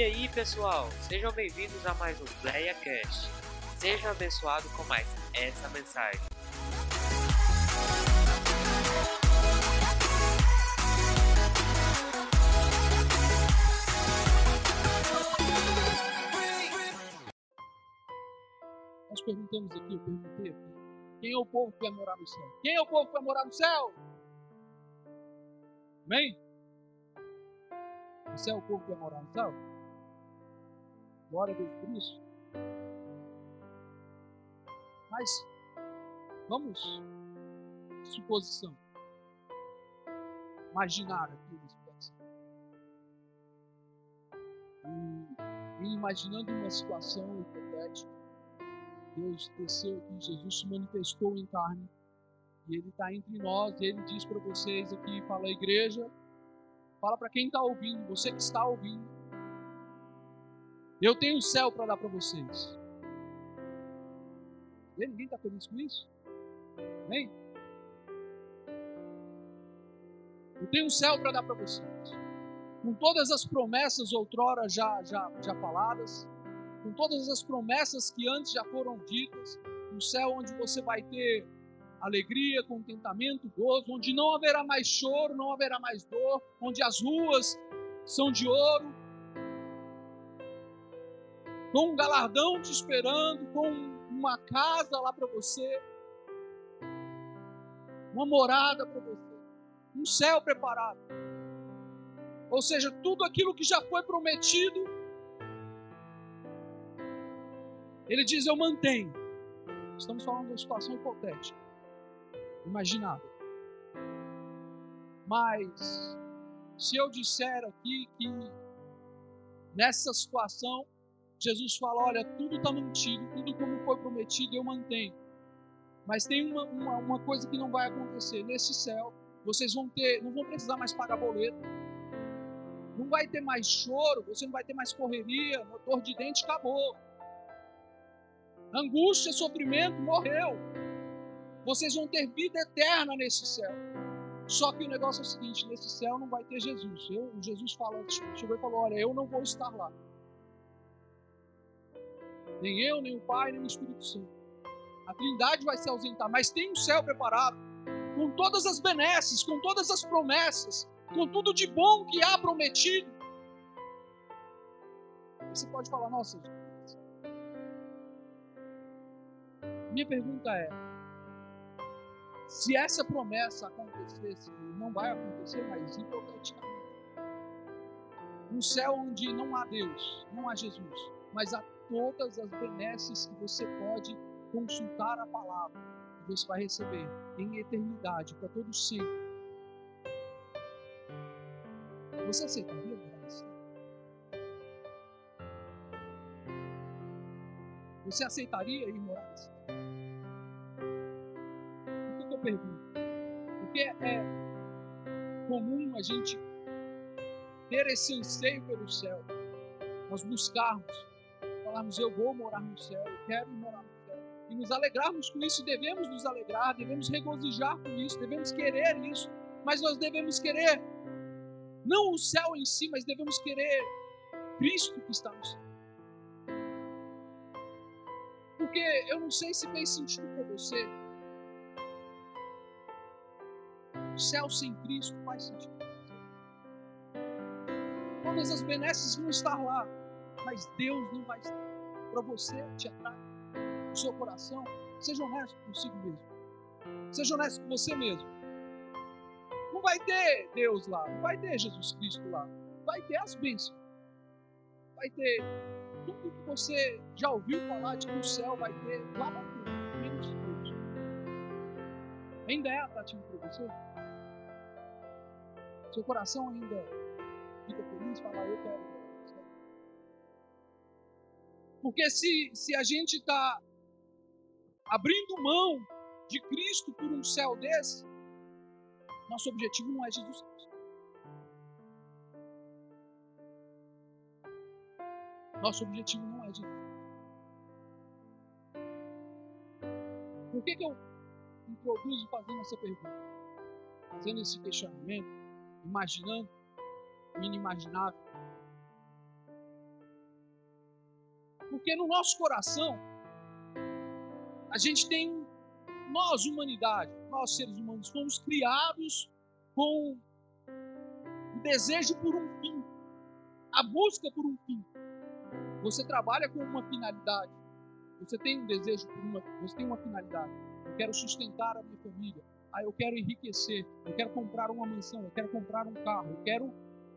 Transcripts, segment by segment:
E aí, pessoal, sejam bem-vindos a mais um PlayaCast. Seja abençoado com mais essa mensagem. Nós perguntamos aqui, eu perguntei quem é o povo que vai morar no céu? Quem é o povo que vai morar no céu? Amém? Você é o povo que vai morar no céu? Glória por isso. Mas, vamos, suposição. Imaginar aqui uma situação. E, e imaginando uma situação hipotética, Deus desceu aqui, Jesus se manifestou em carne, e Ele está entre nós, e Ele diz para vocês aqui, fala a igreja, fala para quem está ouvindo, você que está ouvindo, eu tenho o céu para dar para vocês. E ninguém está feliz com isso? Amém? Eu tenho um céu para dar para vocês. Com todas as promessas outrora já, já, já faladas, com todas as promessas que antes já foram ditas, um céu onde você vai ter alegria, contentamento, gozo, onde não haverá mais choro, não haverá mais dor, onde as ruas são de ouro, com um galardão te esperando, com uma casa lá para você, uma morada para você, um céu preparado. Ou seja, tudo aquilo que já foi prometido, ele diz: Eu mantenho. Estamos falando de uma situação hipotética, imaginável. Mas, se eu disser aqui que nessa situação Jesus fala: olha, tudo está mantido, tudo como foi prometido eu mantenho. Mas tem uma, uma, uma, coisa que não vai acontecer. Nesse céu, vocês vão ter, não vão precisar mais pagar boleto. Não vai ter mais choro, você não vai ter mais correria, motor de dente acabou. Angústia, sofrimento, morreu. Vocês vão ter vida eterna nesse céu. Só que o negócio é o seguinte: nesse céu não vai ter Jesus. Eu, Jesus fala, chegou e falou: Olha, eu não vou estar lá. Nem eu, nem o Pai, nem o Espírito Santo. A Trindade vai se ausentar, mas tem um céu preparado, com todas as benesses, com todas as promessas, com tudo de bom que há prometido. Você pode falar, nossa, minha pergunta é: se essa promessa acontecesse, não vai acontecer, mas hipoteticamente, um céu onde não há Deus, não há Jesus, mas há todas as benesses que você pode consultar a palavra que você vai receber em eternidade, para todo sempre. Você aceitaria assim? Você aceitaria ir morar assim? Por que eu pergunto? Porque é comum a gente ter esse anseio pelo céu, nós buscarmos falarmos, eu vou morar no céu, eu quero morar no céu. E nos alegrarmos com isso, devemos nos alegrar, devemos regozijar com isso, devemos querer isso. Mas nós devemos querer, não o céu em si, mas devemos querer Cristo que está no céu. Porque eu não sei se fez sentido para você. O céu sem Cristo faz sentido. Todas as benesses vão estar lá mas Deus não vai estar. Para você te atrai o seu coração, seja honesto consigo mesmo. Seja honesto com você mesmo. Não vai ter Deus lá, não vai ter Jesus Cristo lá. Vai ter as bênçãos. Vai ter tudo que você já ouviu falar de que o céu vai ter, lá vai ter, menos Deus. Ainda é atrativo para você? Seu coração ainda fica feliz, fala, eu quero porque se, se a gente está abrindo mão de Cristo por um céu desse, nosso objetivo não é Jesus Cristo. Nosso objetivo não é Jesus Por que, que eu introduzo fazendo essa pergunta? Fazendo esse questionamento, imaginando o inimaginável. Porque no nosso coração, a gente tem, nós, humanidade, nós seres humanos, fomos criados com o desejo por um fim, a busca por um fim. Você trabalha com uma finalidade, você tem um desejo por uma, você tem uma finalidade. Eu quero sustentar a minha família. Ah, eu quero enriquecer. Eu quero comprar uma mansão. Eu quero comprar um carro. Eu quero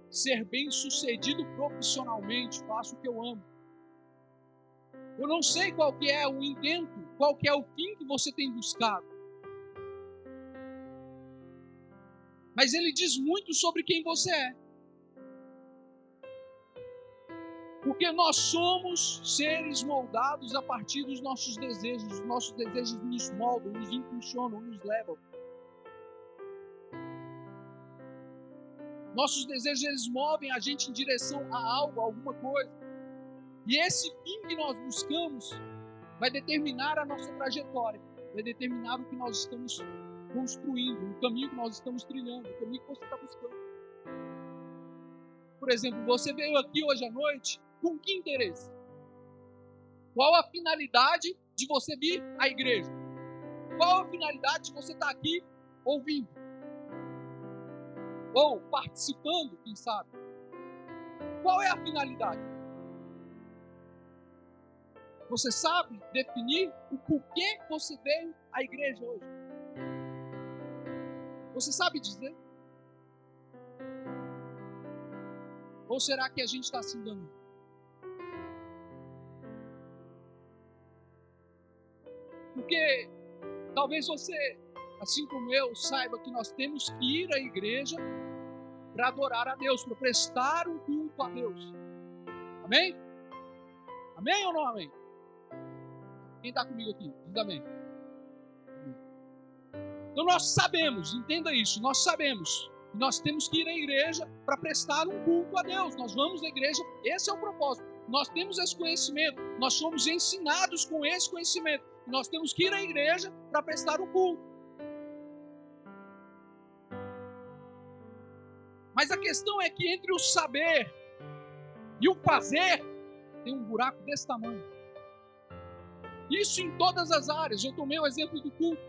ser bem sucedido profissionalmente. Faço o que eu amo. Eu não sei qual que é o intento, qual que é o fim que você tem buscado. Mas ele diz muito sobre quem você é. Porque nós somos seres moldados a partir dos nossos desejos. Os nossos desejos nos moldam, nos impulsionam, nos levam. Nossos desejos eles movem a gente em direção a algo, a alguma coisa. E esse fim que nós buscamos vai determinar a nossa trajetória, vai determinar o que nós estamos construindo, o caminho que nós estamos trilhando, o caminho que você está buscando. Por exemplo, você veio aqui hoje à noite com que interesse? Qual a finalidade de você vir à igreja? Qual a finalidade de você estar aqui ouvindo? Ou participando, quem sabe? Qual é a finalidade? Você sabe definir o porquê você veio à igreja hoje? Você sabe dizer? Ou será que a gente está se enganando? Porque talvez você, assim como eu, saiba que nós temos que ir à igreja para adorar a Deus, para prestar um culto a Deus. Amém? Amém ou não amém? Quem está comigo aqui? Diz amém. Então nós sabemos, entenda isso, nós sabemos que nós temos que ir à igreja para prestar um culto a Deus. Nós vamos à igreja, esse é o propósito. Nós temos esse conhecimento, nós somos ensinados com esse conhecimento. Nós temos que ir à igreja para prestar um culto. Mas a questão é que entre o saber e o fazer tem um buraco desse tamanho. Isso em todas as áreas. Eu tomei o exemplo do culto.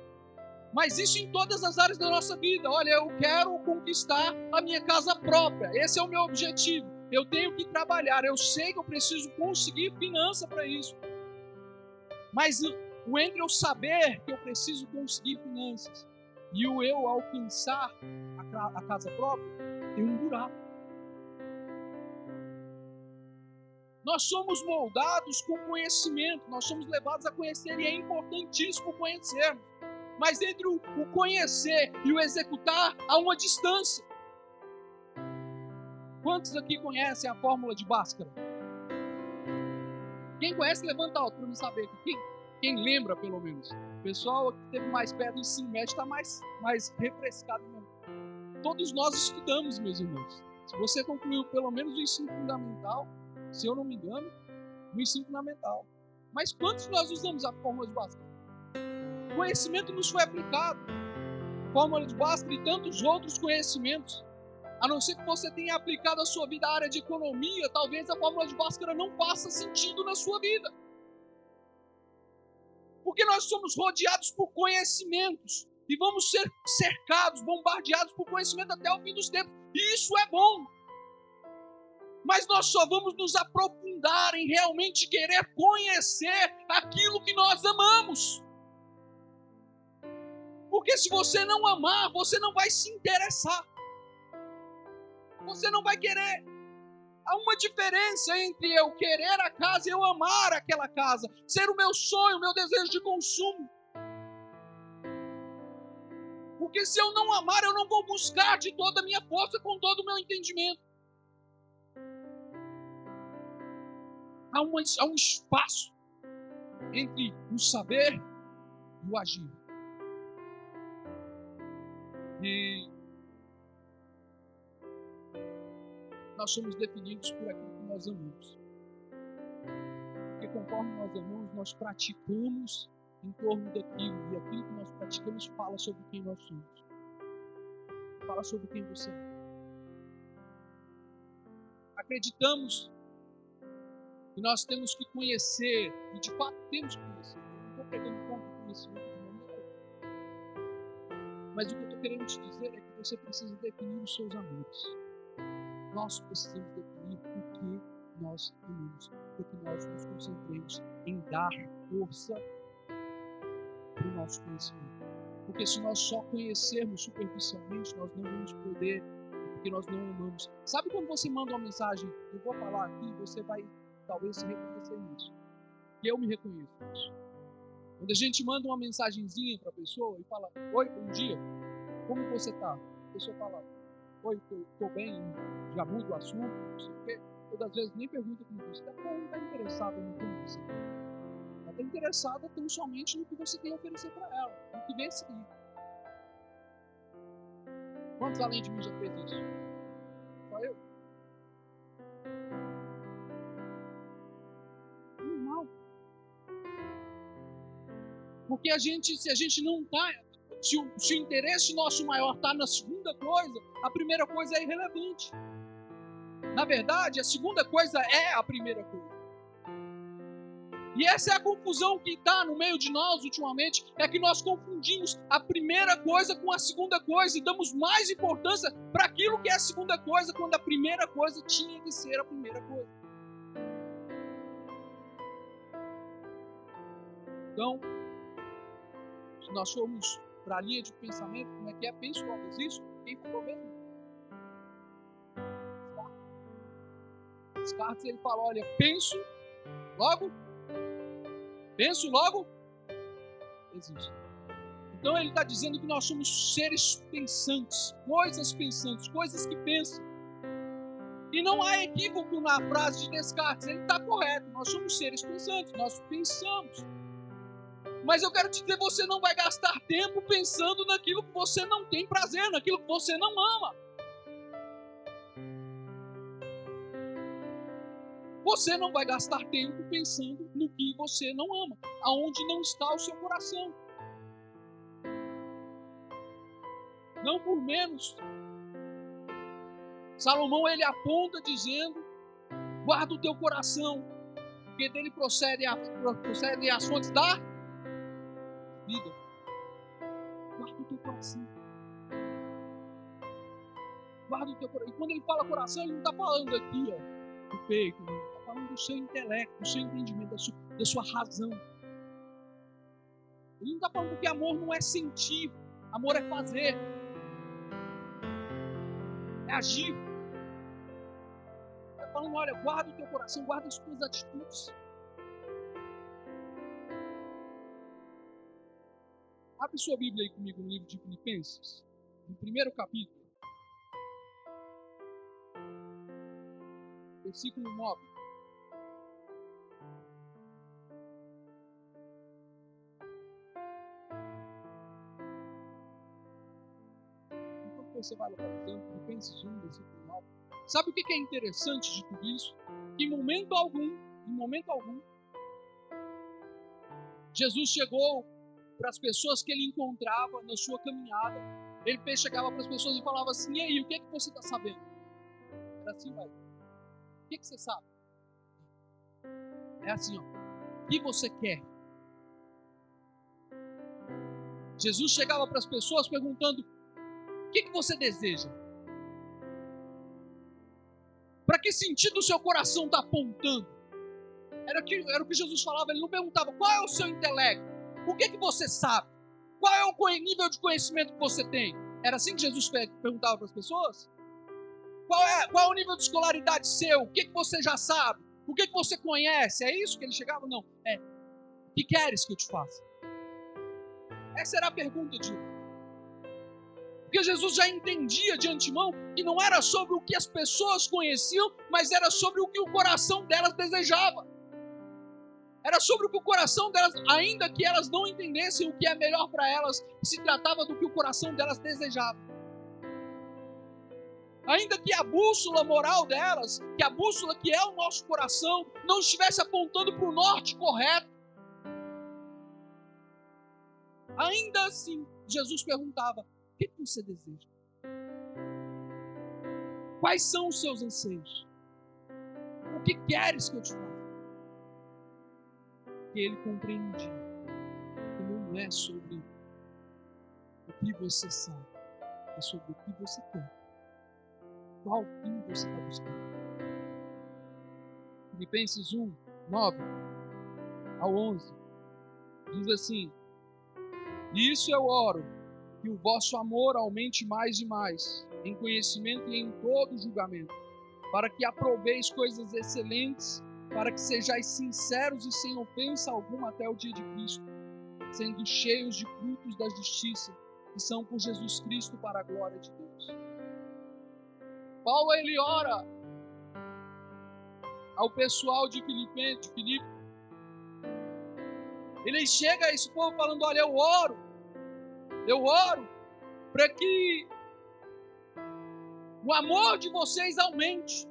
Mas isso em todas as áreas da nossa vida. Olha, eu quero conquistar a minha casa própria. Esse é o meu objetivo. Eu tenho que trabalhar. Eu sei que eu preciso conseguir finança para isso. Mas o entre eu saber que eu preciso conseguir finanças e o eu alcançar a casa própria, tem um buraco. Nós somos moldados com conhecimento, nós somos levados a conhecer e é importantíssimo conhecermos. Mas entre o conhecer e o executar há uma distância. Quantos aqui conhecem a fórmula de Bhaskara? Quem conhece, levanta alto para me saber. Quem, quem lembra, pelo menos? O pessoal que teve mais perto do ensino médio está mais, mais refrescado mesmo. Todos nós estudamos, meus irmãos. Se você concluiu pelo menos o ensino fundamental, se eu não me engano, no ensino fundamental. Mas quantos nós usamos a fórmula de Bhaskara? Conhecimento nos foi aplicado. Fórmula de Bhaskara e tantos outros conhecimentos. A não ser que você tenha aplicado a sua vida à área de economia, talvez a fórmula de Bhaskara não faça sentido na sua vida. Porque nós somos rodeados por conhecimentos e vamos ser cercados, bombardeados por conhecimento até o fim dos tempos. E isso é bom mas nós só vamos nos aprofundar em realmente querer conhecer aquilo que nós amamos. Porque se você não amar, você não vai se interessar. Você não vai querer. Há uma diferença entre eu querer a casa e eu amar aquela casa, ser o meu sonho, o meu desejo de consumo. Porque se eu não amar, eu não vou buscar de toda a minha força, com todo o meu entendimento. Há, uma, há um espaço entre o saber e o agir. E nós somos definidos por aquilo que nós amamos. Porque conforme nós amamos, nós praticamos em torno daquilo. E aquilo que nós praticamos fala sobre quem nós somos. Fala sobre quem você é. Acreditamos E nós temos que conhecer, e de fato temos que conhecer. Não estou pegando conta do conhecimento de maneira. Mas o que eu estou querendo te dizer é que você precisa definir os seus amores. Nós precisamos definir o que nós amamos, para que nós nos concentremos em dar força para o nosso conhecimento. Porque se nós só conhecermos superficialmente, nós não vamos poder, porque nós não amamos. Sabe quando você manda uma mensagem, eu vou falar aqui, você vai talvez se reconhecer nisso. E eu me reconheço nisso. Quando a gente manda uma mensagenzinha para a pessoa e fala, oi, bom dia, como você está? A pessoa fala, oi, estou bem, já muda o assunto, não sei o quê. Todas as vezes nem pergunta como você está, não está interessada no como você está. Ela está interessada tão somente no que você tem a oferecer para ela, no que vem a seguir. Quantos além de mim já fez isso? Porque a gente, se a gente não está, se se o interesse nosso maior está na segunda coisa, a primeira coisa é irrelevante. Na verdade, a segunda coisa é a primeira coisa. E essa é a confusão que está no meio de nós ultimamente, é que nós confundimos a primeira coisa com a segunda coisa e damos mais importância para aquilo que é a segunda coisa, quando a primeira coisa tinha que ser a primeira coisa. Então, se nós formos para a linha de pensamento, como é que é? Penso logo existe? Quem falou mesmo? Descartes ele fala: olha, penso, logo, penso, logo, existe. Então ele está dizendo que nós somos seres pensantes, coisas pensantes, coisas que pensam. E não há equívoco na frase de Descartes, ele está correto. Nós somos seres pensantes, nós pensamos. Mas eu quero te dizer, você não vai gastar tempo pensando naquilo que você não tem prazer, naquilo que você não ama. Você não vai gastar tempo pensando no que você não ama, aonde não está o seu coração. Não por menos. Salomão ele aponta dizendo: guarda o teu coração, porque dele procede, a, procede fontes da vida. Guarda o teu coração. Guarda o teu coração. E quando ele fala coração, ele não está falando aqui, ó, do peito, não falando do seu intelecto, do seu entendimento, da sua, da sua razão. Ele não está falando que amor não é sentir, amor é fazer, é agir. Está falando, olha, guarda o teu coração, guarda as tuas atitudes. Abre sua Bíblia aí comigo no livro de Filipenses, no primeiro capítulo, versículo 9. você vai localizando, Filipenses 1, versículo 9. Sabe o que é interessante de tudo isso? Em momento algum, em momento algum, Jesus chegou para as pessoas que ele encontrava na sua caminhada. Ele chegava para as pessoas e falava assim: E aí, o que é que você está sabendo? Era assim, velho. O que, é que você sabe? É assim, ó. O que você quer? Jesus chegava para as pessoas perguntando: que, que você deseja? Para que sentido o seu coração está apontando? Era, que, era o que Jesus falava, ele não perguntava qual é o seu intelecto, o que, que você sabe, qual é o nível de conhecimento que você tem. Era assim que Jesus perguntava para as pessoas? Qual é, qual é o nível de escolaridade seu? O que, que você já sabe? O que, que você conhece? É isso que ele chegava? Não. É. O que queres que eu te faça? Essa era a pergunta de porque Jesus já entendia de antemão que não era sobre o que as pessoas conheciam, mas era sobre o que o coração delas desejava. Era sobre o que o coração delas, ainda que elas não entendessem o que é melhor para elas, se tratava do que o coração delas desejava. Ainda que a bússola moral delas, que a bússola que é o nosso coração, não estivesse apontando para o norte correto, ainda assim, Jesus perguntava: o que você deseja? Quais são os seus anseios? O que queres que eu te faça? Porque ele compreendia que não é sobre o que você sabe, é sobre o que você quer. Qual fim você está buscando? Filipenses 1, 9 ao 11 diz assim: E isso eu oro, que o vosso amor aumente mais e mais, em conhecimento e em todo julgamento, para que aproveis coisas excelentes, para que sejais sinceros e sem ofensa alguma até o dia de Cristo, sendo cheios de frutos da justiça, que são por Jesus Cristo para a glória de Deus. Paulo ele ora ao pessoal de Filipe, de Filipe. Ele chega a esse povo falando: Olha, eu oro, eu oro para que o amor de vocês aumente.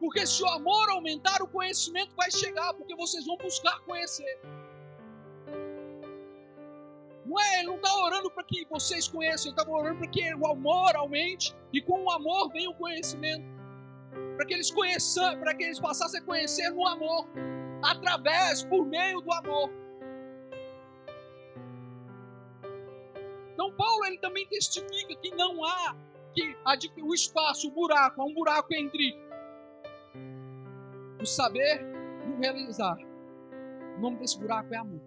Porque se o amor aumentar, o conhecimento vai chegar, porque vocês vão buscar conhecer. Não é, ele não está orando para que vocês conheçam, ele está orando para que o amor aumente e com o amor vem o conhecimento. Para que eles conheçam, para que eles passassem a conhecer no amor, através, por meio do amor. Então Paulo ele também testifica que não há que o espaço, o buraco, há um buraco entre o saber e o realizar. O nome desse buraco é amor.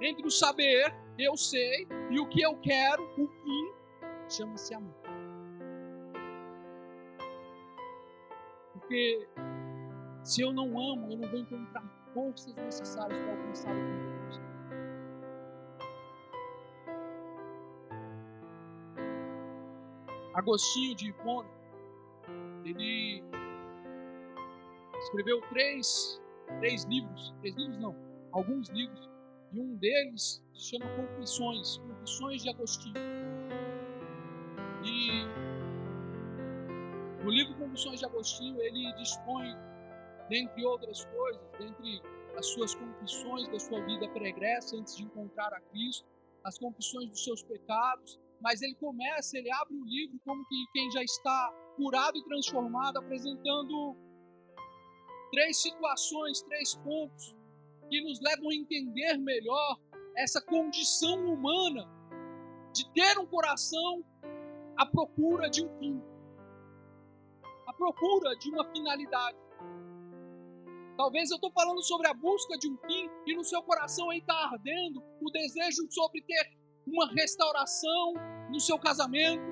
Entre o saber, eu sei, e o que eu quero, o fim, chama-se amor. Porque se eu não amo, eu não vou encontrar forças necessárias para alcançar o de Deus. Agostinho de Hipona, ele escreveu três, três livros, três livros não, alguns livros, e um deles se chama Confissões, Confissões de Agostinho. E no livro Confissões de Agostinho ele dispõe, dentre outras coisas, dentre as suas confissões da sua vida pregressa antes de encontrar a Cristo, as confissões dos seus pecados, mas ele começa, ele abre o livro como que quem já está curado e transformado, apresentando três situações, três pontos que nos levam a entender melhor essa condição humana de ter um coração à procura de um fim, à procura de uma finalidade. Talvez eu estou falando sobre a busca de um fim e no seu coração aí está ardendo o desejo sobre ter uma restauração no seu casamento.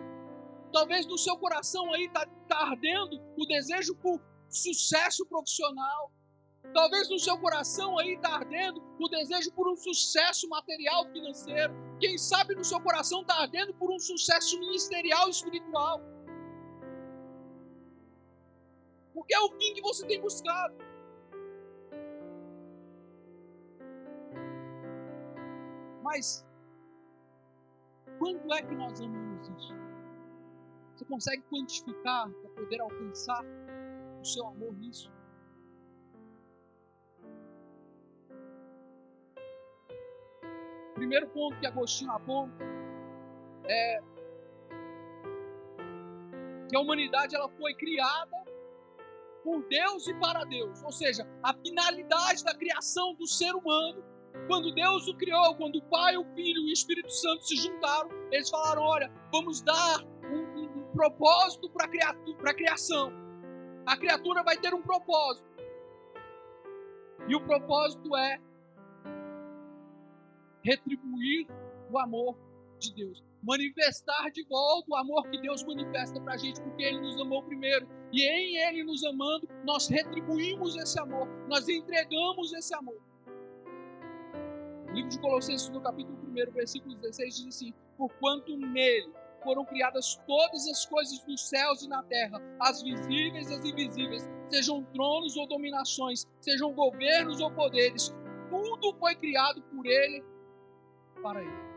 Talvez no seu coração aí está tá ardendo o desejo por sucesso profissional. Talvez no seu coração aí está ardendo o desejo por um sucesso material financeiro. Quem sabe no seu coração está ardendo por um sucesso ministerial espiritual. Porque é o fim que você tem buscado. Mas quando é que nós amamos isso? Você consegue quantificar para poder alcançar o seu amor nisso? Primeiro ponto que Agostinho aponta é que a humanidade ela foi criada por Deus e para Deus, ou seja, a finalidade da criação do ser humano quando Deus o criou, quando o Pai, o Filho e o Espírito Santo se juntaram, eles falaram: olha, vamos dar propósito para a criação. A criatura vai ter um propósito. E o propósito é retribuir o amor de Deus. Manifestar de volta o amor que Deus manifesta para a gente, porque Ele nos amou primeiro. E em Ele nos amando, nós retribuímos esse amor, nós entregamos esse amor. O livro de Colossenses, no capítulo 1, versículo 16, diz assim: Porquanto nele foram criadas todas as coisas nos céus e na terra, as visíveis e as invisíveis, sejam tronos ou dominações, sejam governos ou poderes, tudo foi criado por ele, para ele.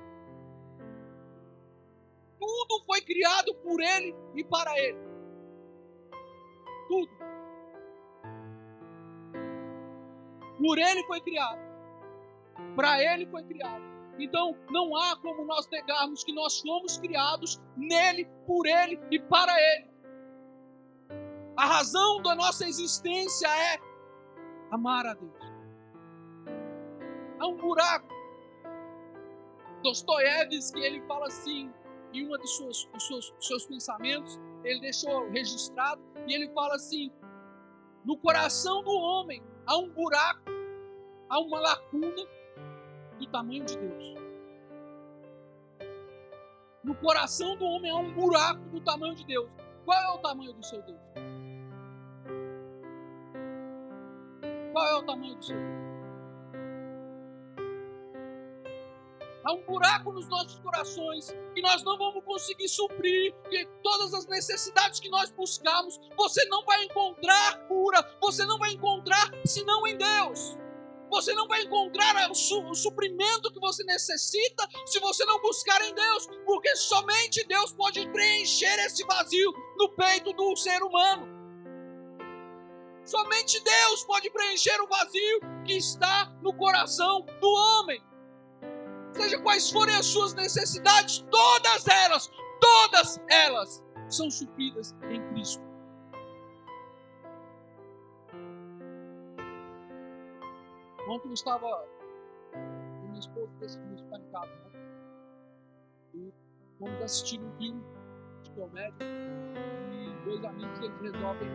Tudo foi criado por ele e para ele. Tudo. Por ele foi criado. Para Ele foi criado. Então, não há como nós negarmos que nós fomos criados nele, por Ele e para Ele. A razão da nossa existência é amar a Deus. Há um buraco. Dostoiévski, ele fala assim, em um dos seus, dos seus, seus pensamentos, ele deixou registrado, e ele fala assim: no coração do homem há um buraco, há uma lacuna do tamanho de Deus. No coração do homem há um buraco do tamanho de Deus. Qual é o tamanho do seu Deus? Qual é o tamanho do seu Deus? Há um buraco nos nossos corações que nós não vamos conseguir suprir, todas as necessidades que nós buscamos, você não vai encontrar cura, você não vai encontrar senão em Deus. Você não vai encontrar o, su o suprimento que você necessita se você não buscar em Deus, porque somente Deus pode preencher esse vazio no peito do ser humano. Somente Deus pode preencher o vazio que está no coração do homem. Seja quais forem as suas necessidades, todas elas, todas elas são supridas em Ontem eu estava com minha esposa decidimos ficar em casa. Né? E fomos assistir um filme de comédia. E dois amigos eles resolvem.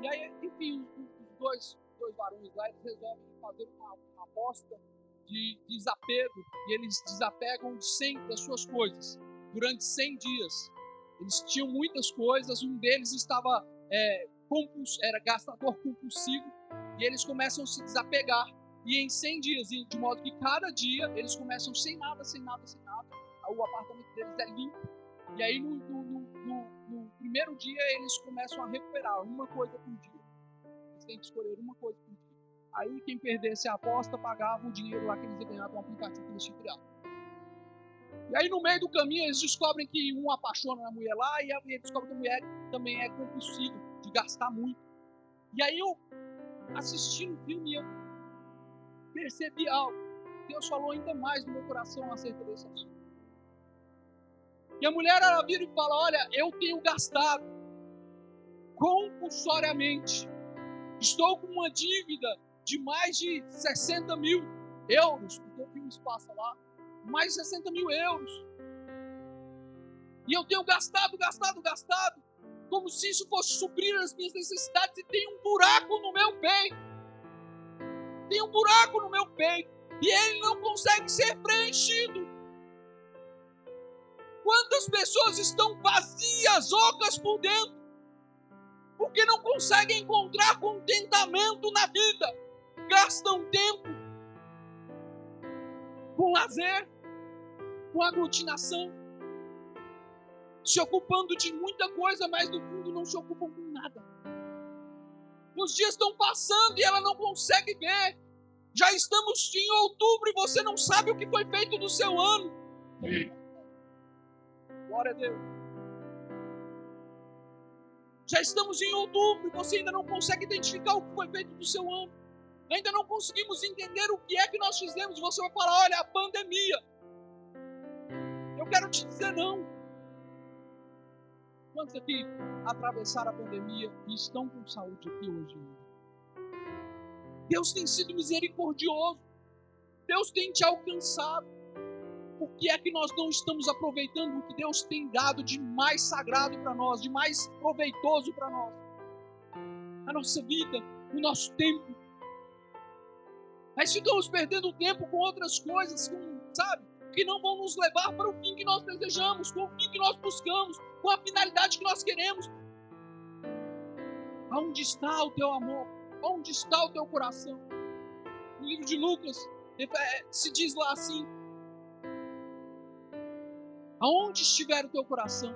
E aí, enfim, os dois, dois varões lá, eles resolvem fazer uma, uma aposta de desapego. E eles desapegam de 100 das suas coisas durante 100 dias. Eles tinham muitas coisas, um deles estava é, compuls, era gastador compulsivo, e eles começam a se desapegar. E em 100 dias, de modo que cada dia eles começam sem nada, sem nada, sem nada. O apartamento deles é limpo. E aí no, no, no, no primeiro dia eles começam a recuperar uma coisa por dia. Eles têm que escolher uma coisa por dia. Aí quem perdesse a aposta pagava o dinheiro lá que eles iam ganhar do aplicativo que eles tinham criado. E aí no meio do caminho eles descobrem que um apaixona na mulher lá e ele descobre que a mulher também é compulsiva, de gastar muito. E aí eu, assistindo o filme, eu percebi algo. Deus falou ainda mais no meu coração acerca desse assunto. E a mulher ela vira e fala: Olha, eu tenho gastado compulsoriamente. Estou com uma dívida de mais de 60 mil euros, porque o filme se passa lá mais de 60 mil euros. E eu tenho gastado, gastado, gastado, como se isso fosse suprir as minhas necessidades, e tem um buraco no meu peito. Tem um buraco no meu peito, e ele não consegue ser preenchido. Quantas pessoas estão vazias, ocas por dentro, porque não conseguem encontrar contentamento na vida, gastam tempo com lazer, com aglutinação, se ocupando de muita coisa, mas no fundo não se ocupam com nada. Os dias estão passando e ela não consegue ver. Já estamos em outubro e você não sabe o que foi feito do seu ano. Glória a Deus. Já estamos em outubro e você ainda não consegue identificar o que foi feito do seu ano. Ainda não conseguimos entender o que é que nós fizemos. Você vai falar: olha, a pandemia quero te dizer não. Quantos aqui atravessaram a pandemia e estão com saúde aqui hoje? Deus tem sido misericordioso. Deus tem te alcançado. Por que é que nós não estamos aproveitando o que Deus tem dado de mais sagrado para nós, de mais proveitoso para nós? A nossa vida, o nosso tempo. Mas ficamos perdendo tempo com outras coisas, com, sabe? que não vão nos levar para o fim que nós desejamos, com o fim que nós buscamos, com a finalidade que nós queremos. Aonde está o teu amor? Onde está o teu coração? No livro de Lucas é, se diz lá assim: Aonde estiver o teu coração,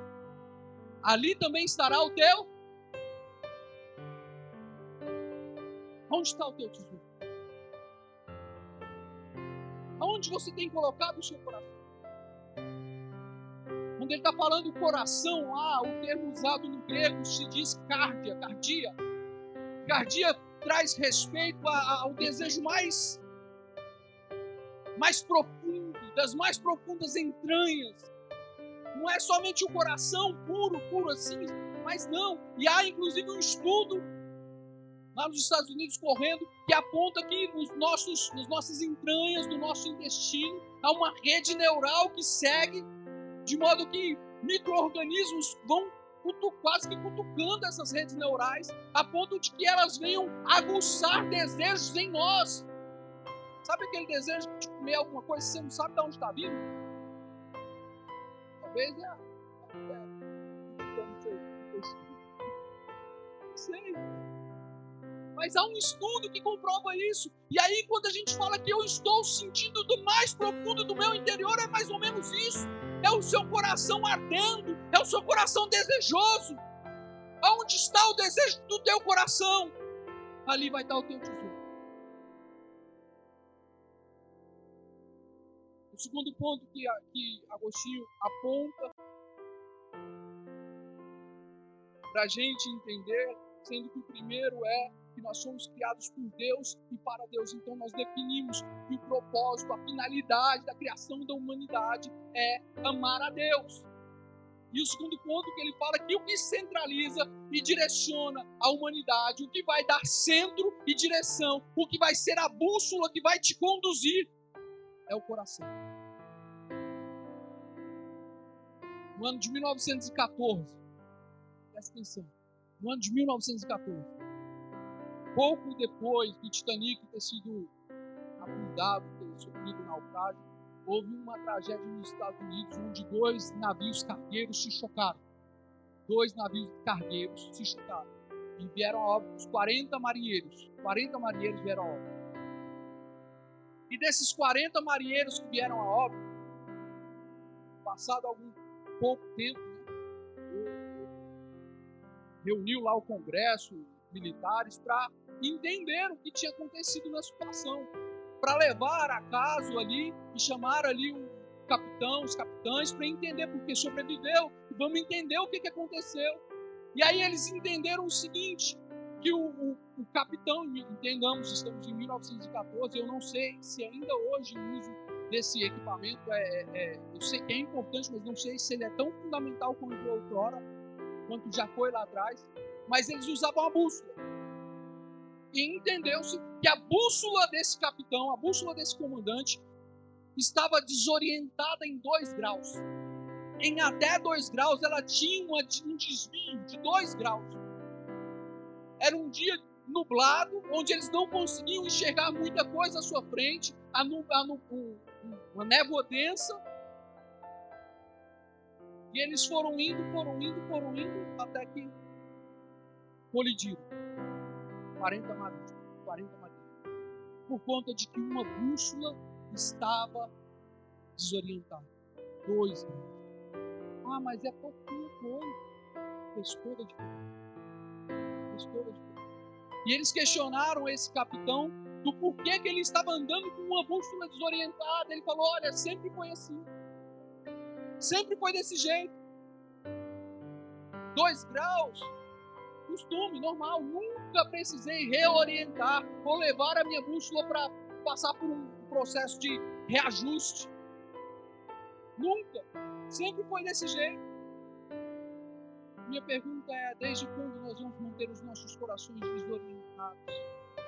ali também estará o teu. Onde está o teu tesouro? Aonde você tem colocado o seu coração? Quando ele está falando coração lá, o termo usado no grego se diz cardia, cardia. Cardia traz respeito ao desejo mais, mais profundo, das mais profundas entranhas não é somente o coração puro, puro assim, mas não. E há inclusive um estudo lá nos Estados Unidos correndo que aponta que nos nossos, nas nossas entranhas, no nosso intestino, há uma rede neural que segue de modo que micro-organismos vão quase que cutucando essas redes neurais, a ponto de que elas venham aguçar desejos em nós. Sabe aquele desejo de comer alguma coisa que você não sabe de onde está vindo? Talvez é. Sei. Mas há um estudo que comprova isso. E aí, quando a gente fala que eu estou sentindo do mais profundo do meu interior, é mais ou menos isso. É o seu coração ardendo, é o seu coração desejoso. Aonde está o desejo do teu coração? Ali vai estar o teu tesouro. O segundo ponto que, que Agostinho aponta para a gente entender, sendo que o primeiro é que nós somos criados por Deus e para Deus. Então nós definimos que o propósito, a finalidade da criação da humanidade é amar a Deus. E o segundo ponto que ele fala que o que centraliza e direciona a humanidade, o que vai dar centro e direção, o que vai ser a bússola que vai te conduzir é o coração. No ano de 1914, presta atenção, no ano de 1914, pouco depois do Titanic ter sido afundado, ter sofrido naufrágio, houve uma tragédia nos Estados Unidos onde dois navios cargueiros se chocaram. Dois navios cargueiros se chocaram. E vieram a óbito 40 marinheiros. 40 marinheiros vieram a óbito. E desses 40 marinheiros que vieram a óbito, passado algum pouco tempo, né, reuniu lá o Congresso, militares, para entender o que tinha acontecido na situação, para levar a caso ali e chamar ali o capitão, os capitães, para entender porque sobreviveu, vamos entender o que, que aconteceu. E aí eles entenderam o seguinte, que o, o, o, capitão, entendamos, estamos em 1914, eu não sei se ainda hoje o uso desse equipamento é, é, é, eu sei que é importante, mas não sei se ele é tão fundamental quanto outrora, quanto já foi lá atrás, mas eles usavam a bússola. E entendeu-se que a bússola desse capitão, a bússola desse comandante, estava desorientada em dois graus. Em até dois graus, ela tinha um desvio de dois graus. Era um dia nublado, onde eles não conseguiam enxergar muita coisa à sua frente, a, a, uma névoa densa. E eles foram indo, foram indo, foram indo, até que colidiram. 40 marinhos, 40 marinhos. Por conta de que uma bússola estava desorientada. Dois graus. Ah, mas é pouquinho coisa. Fez toda a diferença. Fez toda diferença. E eles questionaram esse capitão do porquê que ele estava andando com uma bússola desorientada. Ele falou: Olha, sempre foi assim. Sempre foi desse jeito. Dois graus costume, normal. Nunca precisei reorientar ou levar a minha bússola para passar por um processo de reajuste. Nunca. Sempre foi desse jeito. Minha pergunta é: desde quando nós vamos manter os nossos corações desorientados,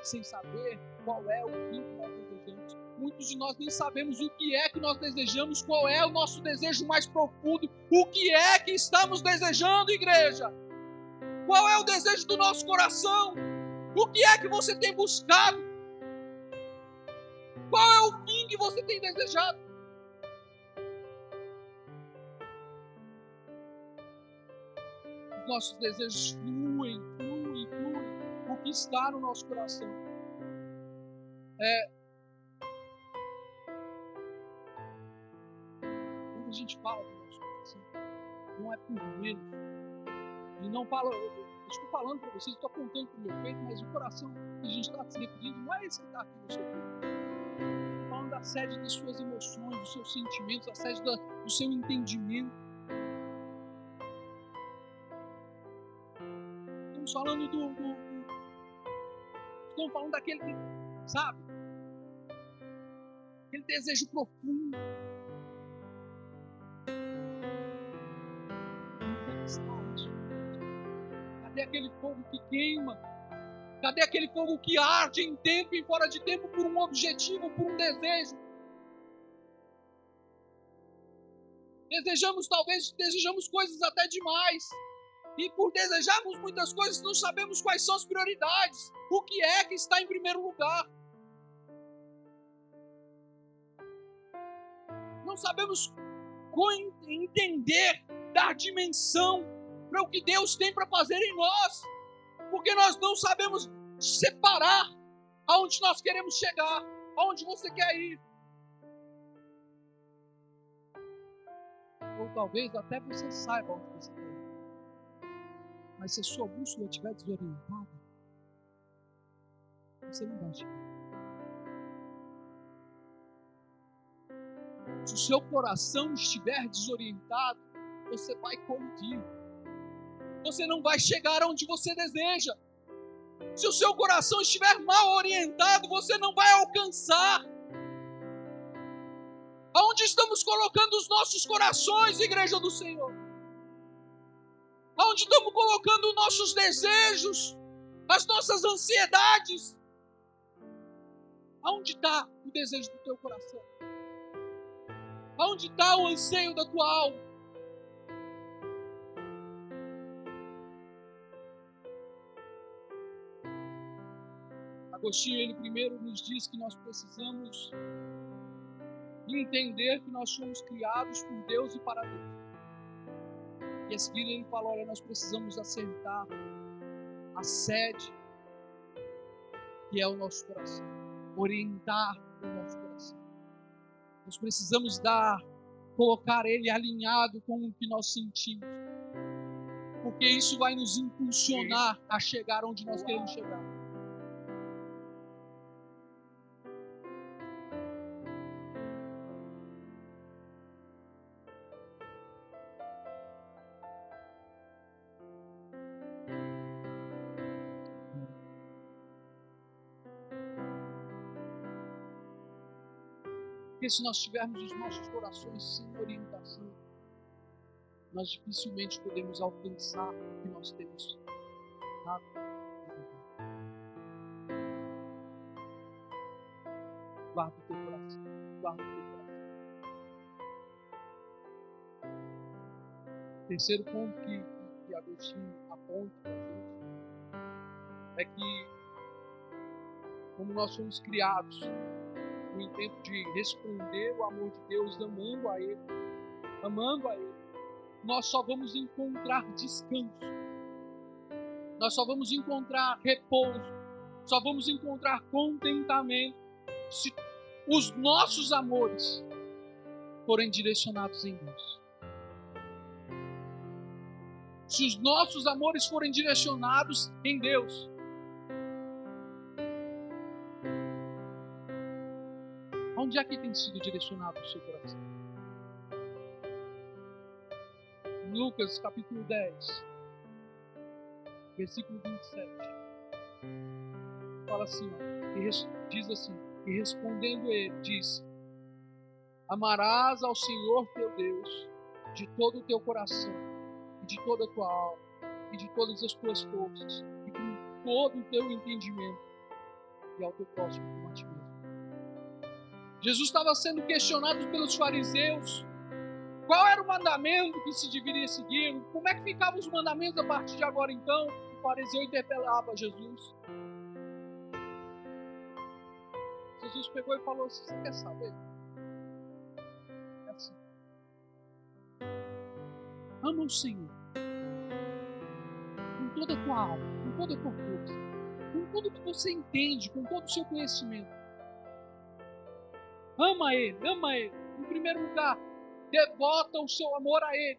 sem saber qual é o que nós desejamos? Muitos de nós nem sabemos o que é que nós desejamos, qual é o nosso desejo mais profundo, o que é que estamos desejando, igreja. Qual é o desejo do nosso coração? O que é que você tem buscado? Qual é o fim que você tem desejado? Os nossos desejos fluem, fluem, fluem. O que está no nosso coração? É. Quando a gente fala do nosso coração, não é por menos e não fala, estou falando para vocês, estou apontando para o meu peito, mas o coração que a gente está se referindo não é esse que está aqui no seu peito. Falando da sede das suas emoções, dos seus sentimentos, da sede da, do seu entendimento. Estamos falando do, do, do. Estamos falando daquele que, sabe? Aquele desejo profundo aquele fogo que queima? Cadê aquele fogo que arde em tempo e fora de tempo por um objetivo, por um desejo? Desejamos, talvez, desejamos coisas até demais. E por desejarmos muitas coisas, não sabemos quais são as prioridades. O que é que está em primeiro lugar? Não sabemos entender, dar dimensão para o que Deus tem para fazer em nós. Porque nós não sabemos separar aonde nós queremos chegar, aonde você quer ir. Ou talvez até você saiba onde você quer ir. Mas se a sua bússola estiver desorientada, você não vai chegar. Se o seu coração estiver desorientado, você vai colidir. Você não vai chegar onde você deseja. Se o seu coração estiver mal orientado, você não vai alcançar. Aonde estamos colocando os nossos corações, igreja do Senhor? Aonde estamos colocando os nossos desejos, as nossas ansiedades? Aonde está o desejo do teu coração? Aonde está o anseio da tua alma? Agostinho, ele primeiro nos diz que nós precisamos entender que nós somos criados por Deus e para Deus. E a seguir ele fala: olha, nós precisamos acertar a sede que é o nosso coração, orientar o nosso coração. Nós precisamos dar, colocar ele alinhado com o que nós sentimos, porque isso vai nos impulsionar a chegar onde nós queremos chegar. Porque se nós tivermos os nossos corações sem orientação, nós dificilmente podemos alcançar o que nós temos. Guarda o teu coração. Guarda o teu coração. Terceiro ponto que, que Agostinho aponta para a gente é que, como nós somos criados no intento de responder o amor de Deus amando a Ele, amando a Ele, nós só vamos encontrar descanso, nós só vamos encontrar repouso, só vamos encontrar contentamento se os nossos amores forem direcionados em Deus. Se os nossos amores forem direcionados em Deus, Onde é que tem sido direcionado o seu coração? Lucas capítulo 10, versículo 27. Fala assim, ó, diz assim, e respondendo ele, disse: Amarás ao Senhor teu Deus de todo o teu coração, e de toda a tua alma, e de todas as tuas forças, e com todo o teu entendimento, e ao teu próximo como a ti. Jesus estava sendo questionado pelos fariseus. Qual era o mandamento que se deveria seguir? Como é que ficavam os mandamentos a partir de agora então? O fariseu interpelava Jesus. Jesus pegou e falou assim: Você quer saber? É assim. Ama o Senhor com toda a tua alma, com toda a tua força, com tudo que você entende, com todo o seu conhecimento. Ama Ele, ama Ele. Em primeiro lugar, devota o seu amor a Ele.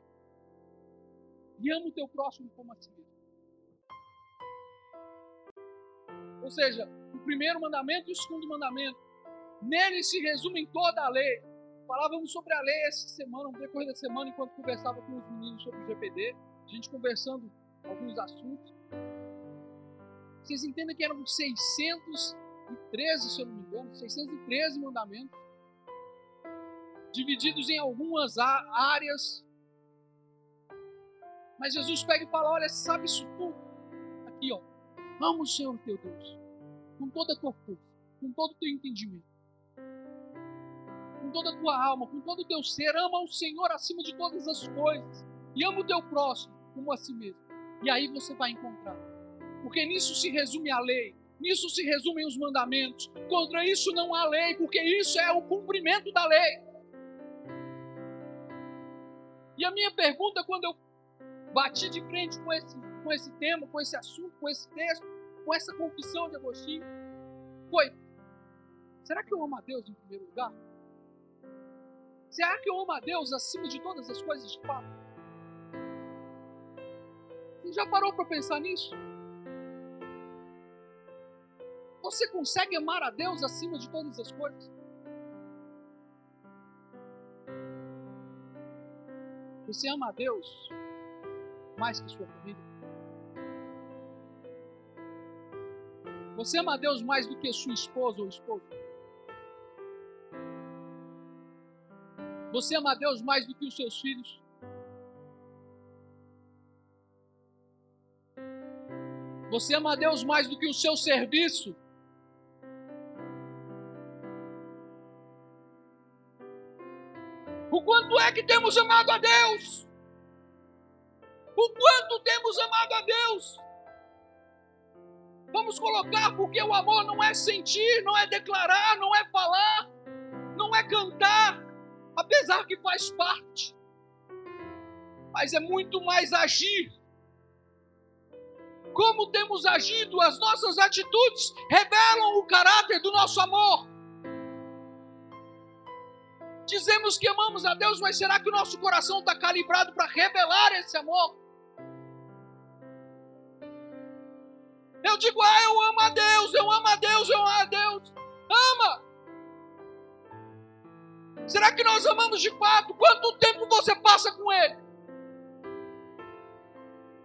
E ama o teu próximo como a ti mesmo. Ou seja, o primeiro mandamento e o segundo mandamento. Nele se resume toda a lei. Falávamos sobre a lei essa semana, no decorrer da semana, enquanto conversava com os meninos sobre o GPD. A gente conversando alguns assuntos. Vocês entendem que eram 613, se eu não me engano, 613 mandamentos divididos em algumas áreas. Mas Jesus pega e fala: Olha, sabe isso tudo? Aqui, ó. Ama o Senhor teu Deus com toda a tua força, com todo o teu entendimento, com toda a tua alma, com todo o teu ser. Ama o Senhor acima de todas as coisas e ama o teu próximo como a si mesmo. E aí você vai encontrar. Porque nisso se resume a lei, nisso se resumem os mandamentos. Contra isso não há lei, porque isso é o cumprimento da lei. E a minha pergunta, quando eu bati de frente com esse, com esse tema, com esse assunto, com esse texto, com essa confissão de Agostinho, foi: será que eu amo a Deus em primeiro lugar? Será que eu amo a Deus acima de todas as coisas de fato? Você já parou para pensar nisso? Você consegue amar a Deus acima de todas as coisas? Você ama a Deus mais que sua família? Você ama a Deus mais do que sua esposa ou esposo? Você ama a Deus mais do que os seus filhos? Você ama a Deus mais do que o seu serviço? Quanto é que temos amado a Deus? O quanto temos amado a Deus? Vamos colocar, porque o amor não é sentir, não é declarar, não é falar, não é cantar, apesar que faz parte, mas é muito mais agir. Como temos agido, as nossas atitudes revelam o caráter do nosso amor. Dizemos que amamos a Deus, mas será que o nosso coração está calibrado para revelar esse amor? Eu digo, ah, eu amo a Deus, eu amo a Deus, eu amo a Deus. Ama! Será que nós amamos de fato? Quanto tempo você passa com Ele?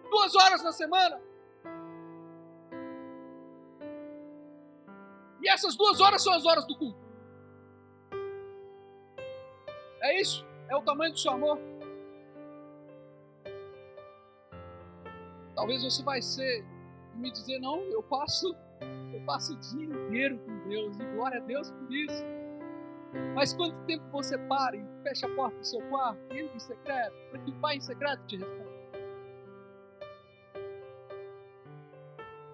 Duas horas na semana? E essas duas horas são as horas do culto. É isso? É o tamanho do seu amor? Talvez você vai ser me dizer, não, eu passo, eu passo o dia inteiro com Deus, e glória a Deus por isso. Mas quanto tempo você para e fecha a porta do seu quarto, entra em secreto, para que o Pai em secreto te responda?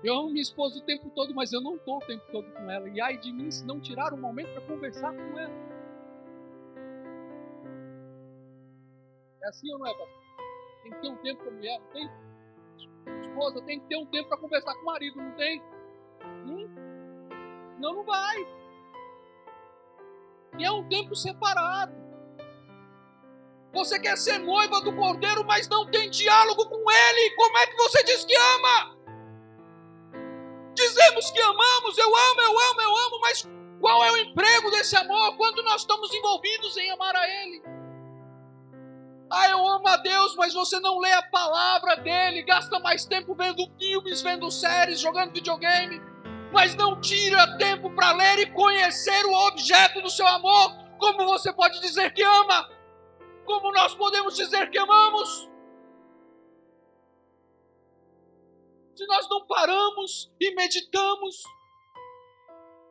Eu amo minha esposa o tempo todo, mas eu não estou o tempo todo com ela. E ai de mim se não tirar um momento para conversar com ela. Assim ou não é, pastor? Tem que ter um tempo com a mulher, não tem? esposa tem que ter um tempo para conversar com o marido, não tem? Hum? Não, não vai. E é um tempo separado. Você quer ser noiva do cordeiro, mas não tem diálogo com ele. Como é que você diz que ama? Dizemos que amamos, eu amo, eu amo, eu amo, mas qual é o emprego desse amor quando nós estamos envolvidos em amar a ele? Ah, eu amo a Deus, mas você não lê a palavra dele, gasta mais tempo vendo filmes, vendo séries, jogando videogame, mas não tira tempo para ler e conhecer o objeto do seu amor. Como você pode dizer que ama? Como nós podemos dizer que amamos? Se nós não paramos e meditamos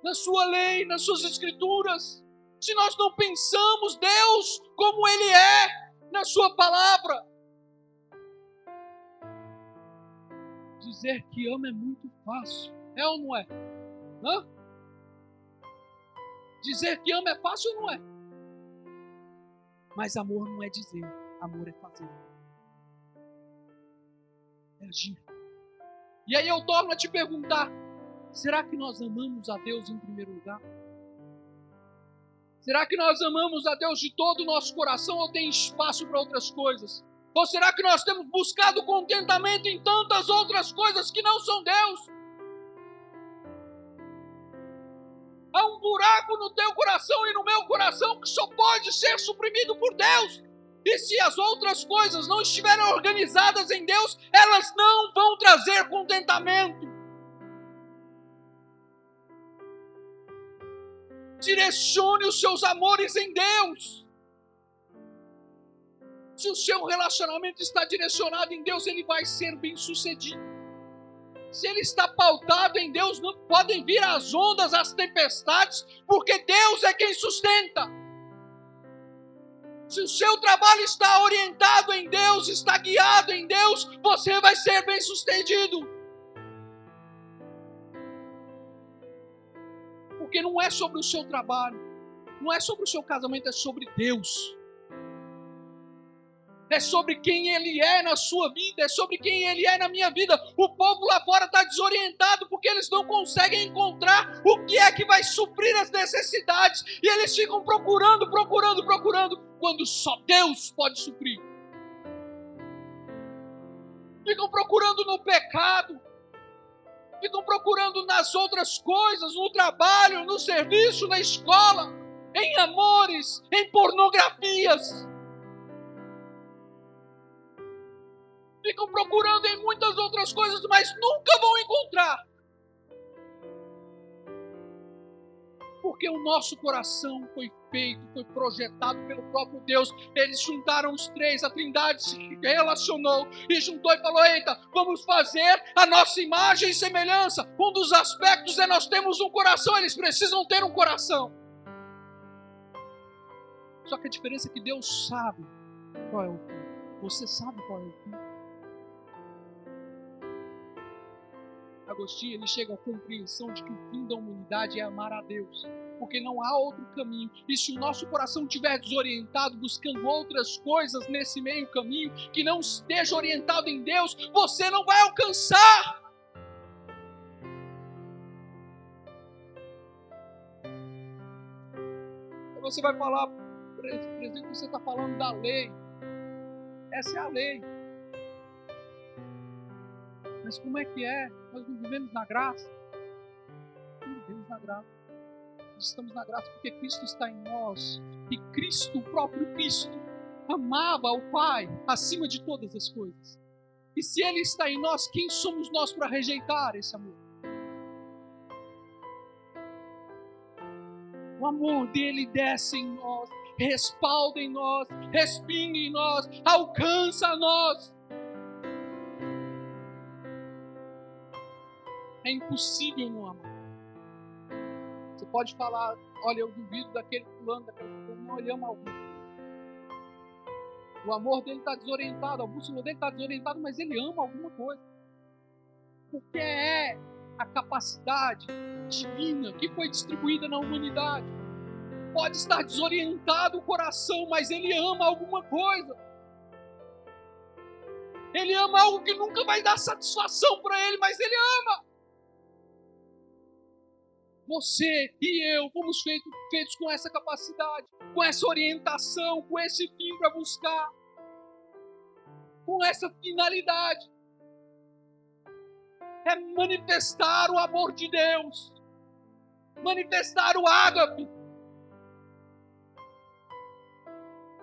na sua lei, nas suas escrituras, se nós não pensamos Deus como Ele é, na Sua palavra. Dizer que ama é muito fácil, é ou não é? Hã? Dizer que ama é fácil ou não é? Mas amor não é dizer, amor é fazer. É agir. E aí eu torno a te perguntar: será que nós amamos a Deus em primeiro lugar? Será que nós amamos a Deus de todo o nosso coração ou tem espaço para outras coisas? Ou será que nós temos buscado contentamento em tantas outras coisas que não são Deus? Há um buraco no teu coração e no meu coração que só pode ser suprimido por Deus. E se as outras coisas não estiverem organizadas em Deus, elas não vão trazer contentamento. Direcione os seus amores em Deus. Se o seu relacionamento está direcionado em Deus, ele vai ser bem sucedido. Se ele está pautado em Deus, não podem vir as ondas, as tempestades, porque Deus é quem sustenta. Se o seu trabalho está orientado em Deus, está guiado em Deus, você vai ser bem sucedido. Porque não é sobre o seu trabalho, não é sobre o seu casamento, é sobre Deus é sobre quem Ele é na sua vida, é sobre quem Ele é na minha vida. O povo lá fora está desorientado porque eles não conseguem encontrar o que é que vai suprir as necessidades e eles ficam procurando, procurando, procurando, quando só Deus pode suprir. Ficam procurando no pecado, ficam procurando nas outras coisas, no trabalho, no serviço, na escola, em amores, em pornografias ficam procurando em muitas outras coisas, mas nunca vão encontrar. Porque o nosso coração foi feito, foi projetado pelo próprio Deus. Eles juntaram os três, a Trindade se relacionou e juntou e falou: Eita, vamos fazer a nossa imagem e semelhança. Um dos aspectos é nós temos um coração, eles precisam ter um coração. Só que a diferença é que Deus sabe qual é o fim. Você sabe qual é o fim. Agostinho ele chega à compreensão de que o fim da humanidade é amar a Deus, porque não há outro caminho. E se o nosso coração estiver desorientado, buscando outras coisas nesse meio caminho, que não esteja orientado em Deus, você não vai alcançar. Você vai falar, presidente, você está falando da lei. Essa é a lei. Mas como é que é? Nós não vivemos na graça? Não vivemos na graça. Estamos na graça porque Cristo está em nós. E Cristo, o próprio Cristo, amava o Pai acima de todas as coisas. E se Ele está em nós, quem somos nós para rejeitar esse amor? O amor dele desce em nós, respalda em nós, respinga em nós, alcança nós. É impossível não amar. Você pode falar, olha, eu duvido daquele fulano, daquele fulano. Não, ele ama alguém. O amor dele está desorientado, a bússola dele está desorientada, mas ele ama alguma coisa. Porque é a capacidade divina que foi distribuída na humanidade. Pode estar desorientado o coração, mas ele ama alguma coisa. Ele ama algo que nunca vai dar satisfação para ele, mas ele ama. Você e eu fomos feitos, feitos com essa capacidade, com essa orientação, com esse fim para buscar, com essa finalidade. É manifestar o amor de Deus, manifestar o ágape.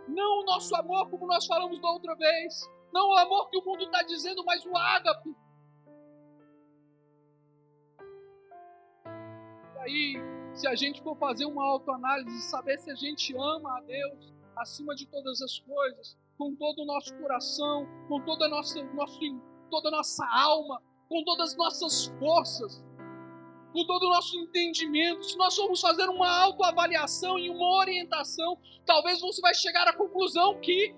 Não o nosso amor, como nós falamos da outra vez, não o amor que o mundo está dizendo, mas o ágape aí, se a gente for fazer uma autoanálise, saber se a gente ama a Deus acima de todas as coisas, com todo o nosso coração, com toda a nossa, nosso, toda a nossa alma, com todas as nossas forças, com todo o nosso entendimento, se nós formos fazer uma autoavaliação e uma orientação, talvez você vai chegar à conclusão que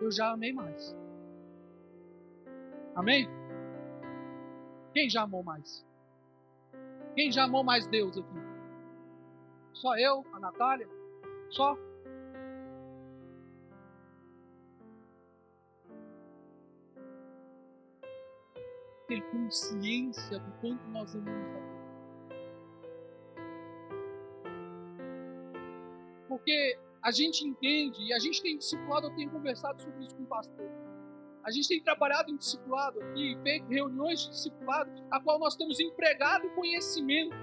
eu já amei mais. Amém? Quem já amou mais? Quem já amou mais Deus aqui? Só eu, a Natália? Só? Ter consciência do quanto nós amamos a Deus. Porque a gente entende, e a gente tem discipulado, eu tenho conversado sobre isso com o pastor a gente tem trabalhado em discipulado aqui, feito reuniões de discipulado, a qual nós temos empregado conhecimento.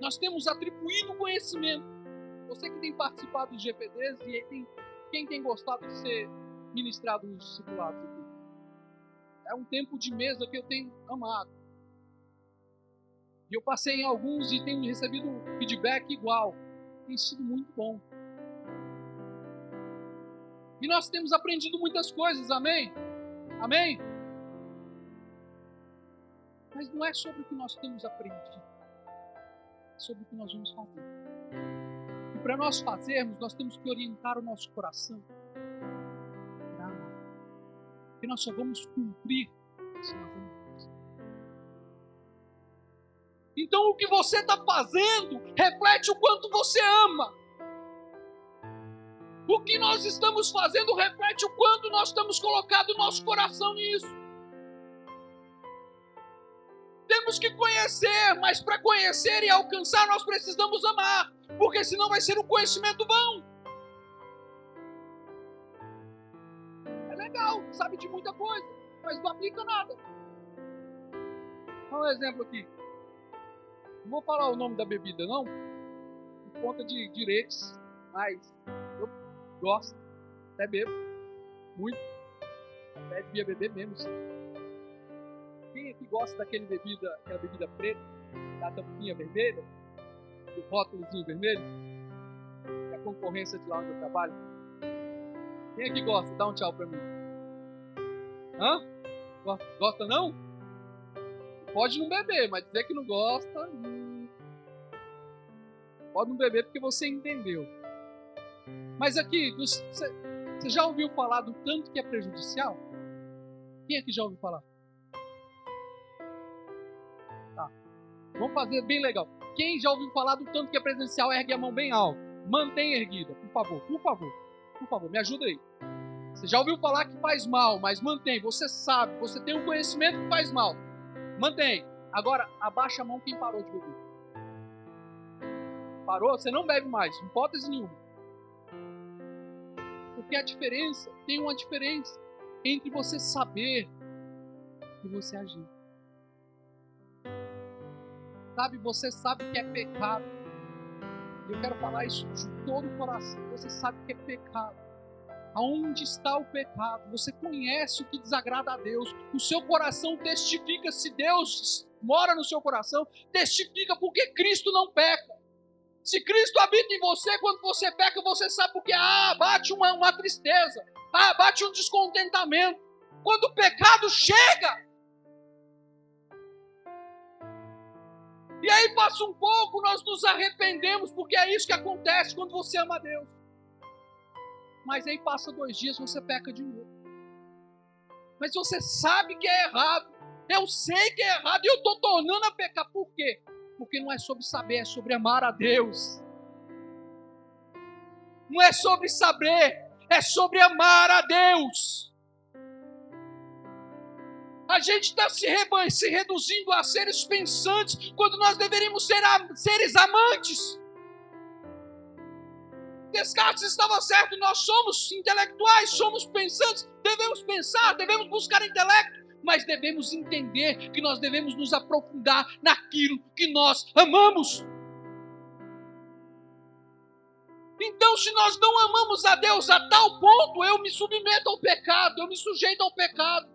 Nós temos atribuído conhecimento. Você que tem participado dos GPDs e tem, quem tem gostado de ser ministrado nos discipulados aqui. É um tempo de mesa que eu tenho amado. E eu passei em alguns e tenho recebido feedback igual. Tem sido muito bom. E nós temos aprendido muitas coisas, amém? Amém? Mas não é sobre o que nós temos aprendido, é sobre o que nós vamos fazer. E para nós fazermos, nós temos que orientar o nosso coração para amar. Porque nós só vamos cumprir se nós amamos. Então o que você está fazendo reflete o quanto você ama. O que nós estamos fazendo reflete o quanto nós estamos colocando o nosso coração nisso. Temos que conhecer, mas para conhecer e alcançar nós precisamos amar, porque senão vai ser um conhecimento vão. É legal, sabe de muita coisa, mas não aplica nada. Um exemplo aqui. Não vou falar o nome da bebida, não, por conta de direitos, mas gosto, até bebo, muito, até devia beber menos. Quem aqui gosta daquele bebida, aquela bebida preta, da tampinha vermelha, do rótulozinho vermelho? É a concorrência de lá onde eu trabalho. Quem aqui gosta? Dá um tchau pra mim. Hã? Gosta, gosta não? Pode não beber, mas dizer que não gosta. Hum... Pode não beber porque você entendeu. Mas aqui, você, já ouviu falar do tanto que é prejudicial? Quem aqui já ouviu falar? Vamos fazer bem legal. Quem já ouviu falar do tanto que é presencial, ergue a mão bem alto. Mantenha erguida, por favor, por favor, por favor, me ajuda aí. Você já ouviu falar que faz mal, mas mantém. Você sabe, você tem um conhecimento que faz mal. Mantém. Agora, abaixa a mão quem parou de beber. Parou? Você não bebe mais, hipótese nenhuma. Porque a diferença, tem uma diferença entre você saber e você agir. Sabe, você sabe que é pecado. Eu quero falar isso de todo o coração. Você sabe que é pecado. Aonde está o pecado? Você conhece o que desagrada a Deus. O seu coração testifica se Deus mora no seu coração, testifica porque Cristo não peca. Se Cristo habita em você, quando você peca, você sabe porque ah, bate uma, uma tristeza, ah, bate um descontentamento. Quando o pecado chega, E aí passa um pouco, nós nos arrependemos, porque é isso que acontece quando você ama Deus. Mas aí passa dois dias, você peca de novo. Mas você sabe que é errado. Eu sei que é errado e eu estou tornando a pecar. Por quê? Porque não é sobre saber, é sobre amar a Deus. Não é sobre saber, é sobre amar a Deus. A gente está se, se, reduzindo a seres pensantes, quando nós deveríamos ser seres amantes. Descartes estava certo, nós somos intelectuais, somos pensantes, devemos pensar, devemos buscar intelecto, mas devemos entender que nós devemos nos aprofundar naquilo que nós amamos. Então, se nós não amamos a Deus a tal ponto, eu me submeto ao pecado, eu me sujeito ao pecado.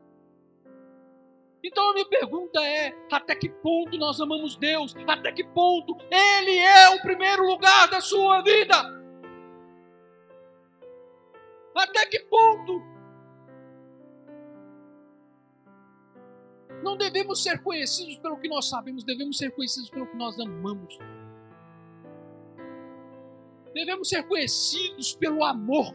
Então a minha pergunta é: até que ponto nós amamos Deus? Até que ponto Ele é o primeiro lugar da sua vida? Até que ponto? Não devemos ser conhecidos pelo que nós sabemos, devemos ser conhecidos pelo que nós amamos. Devemos ser conhecidos pelo amor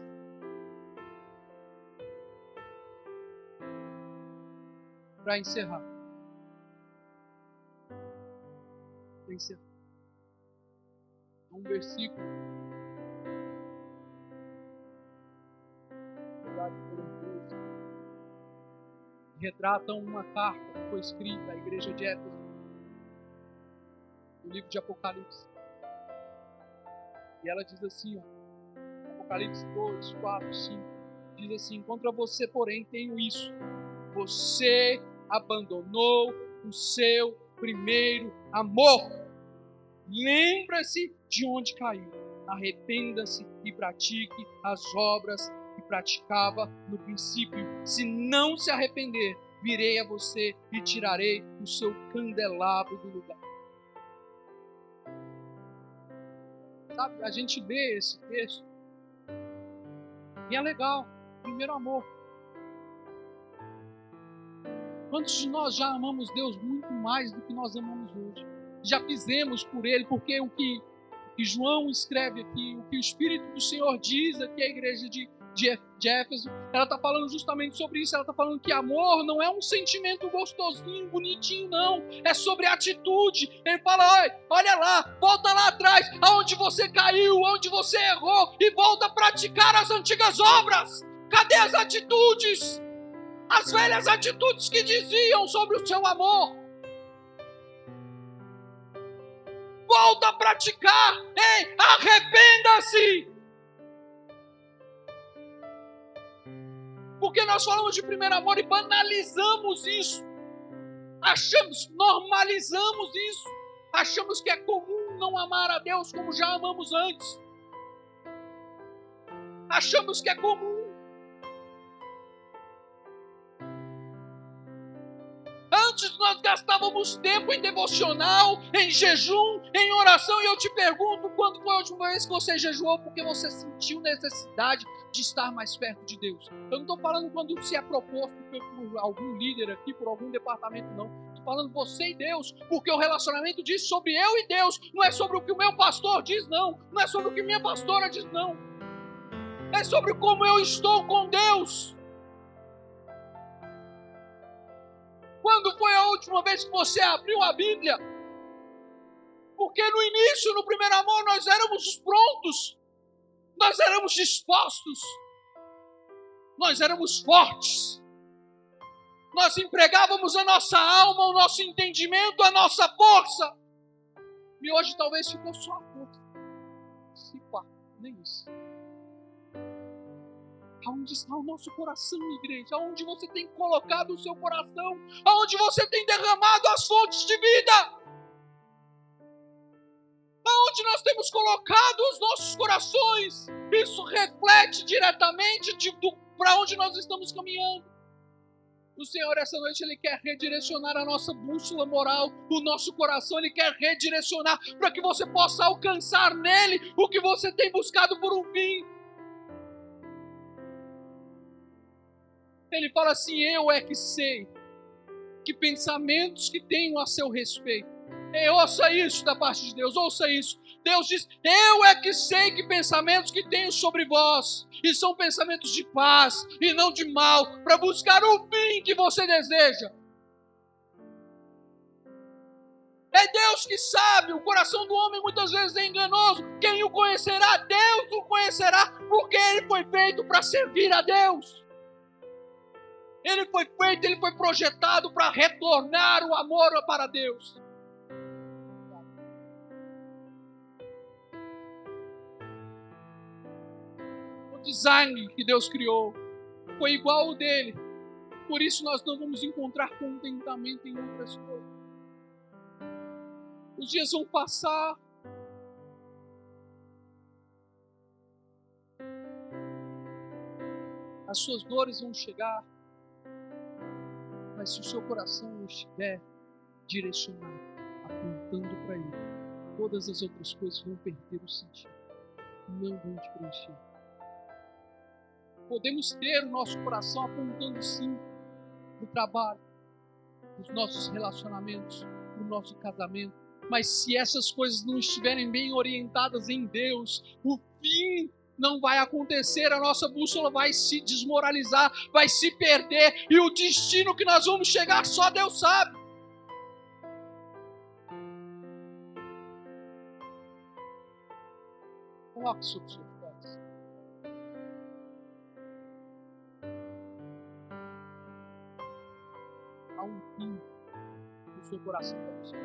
para encerrar. Para encerrar. Um versículo. Retratam uma carta que foi escrita à igreja de Éfeso, no livro de Apocalipse. E ela diz assim, ó, Apocalipse 2, 4, 5, diz assim: Contra você, porém, tenho isso. Você abandonou o seu primeiro amor. Lembra-se de onde caiu. Arrependa-se e pratique as obras praticava no princípio. Se não se arrepender, virei a você e tirarei o seu candelabro do lugar. Sabe, a gente lê esse texto e é legal. primeiro amor. Quantos de nós já amamos Deus muito mais do que nós amamos hoje? Já fizemos por Ele, porque o que, que João escreve aqui, o que o Espírito do Senhor diz aqui à igreja de, de, Éfeso, ela está falando justamente sobre isso. Ela está falando que amor não é um sentimento gostosinho, bonitinho, não. É sobre atitude. Ele fala: olha, lá, volta lá atrás, aonde você caiu, onde você errou, e volta a praticar as antigas obras. Cadê as atitudes? as velhas atitudes que diziam sobre o seu amor. Volta a praticar, ei, arrependa-se. Porque nós falamos de primeiro amor e banalizamos isso. Achamos, normalizamos isso. Achamos que é comum não amar a Deus como já amamos antes. Achamos que é comum Antes nós gastávamos tempo em devocional, em jejum, em oração, e eu te pergunto: quando foi a última vez que você jejuou porque você sentiu necessidade de estar mais perto de Deus? Eu não estou falando quando se é proposto por algum líder aqui, por algum departamento, não. Estou falando você e Deus, porque o relacionamento diz sobre eu e Deus, não é sobre o que o meu pastor diz, não. Não é sobre o que minha pastora diz, não. É sobre como eu estou com Deus. Quando foi a última vez que você abriu a Bíblia? Porque no início, no primeiro amor, nós éramos prontos, nós éramos dispostos, nós éramos fortes, nós empregávamos a nossa alma, o nosso entendimento, a nossa força. E hoje talvez ficou só a força. Se pá, nem isso. Aonde está o nosso coração, igreja? Aonde você tem colocado o seu coração? Aonde você tem derramado as fontes de vida? Aonde nós temos colocado os nossos corações? Isso reflete diretamente para onde nós estamos caminhando. O Senhor, essa noite, Ele quer redirecionar a nossa bússola moral, o nosso coração, Ele quer redirecionar para que você possa alcançar nele o que você tem buscado por um fim. Ele fala assim: Eu é que sei que pensamentos que tenho a seu respeito. Ei, ouça isso da parte de Deus, ouça isso. Deus diz: Eu é que sei que pensamentos que tenho sobre vós, e são pensamentos de paz e não de mal, para buscar o fim que você deseja. É Deus que sabe, o coração do homem muitas vezes é enganoso. Quem o conhecerá? Deus o conhecerá, porque ele foi feito para servir a Deus. Ele foi feito, ele foi projetado para retornar o amor para Deus. O design que Deus criou foi igual ao dele. Por isso nós não vamos encontrar contentamento em outras coisas. Os dias vão passar. As suas dores vão chegar. Mas se o seu coração não estiver direcionado, apontando para Ele, todas as outras coisas vão perder o sentido, não vão te preencher. Podemos ter o nosso coração apontando sim para o trabalho, para os nossos relacionamentos, para o nosso casamento, mas se essas coisas não estiverem bem orientadas em Deus, o fim não vai acontecer, a nossa bússola vai se desmoralizar, vai se perder, e o destino que nós vamos chegar só Deus sabe. Coloque sobre seus pés. Há um fim no seu coração para você.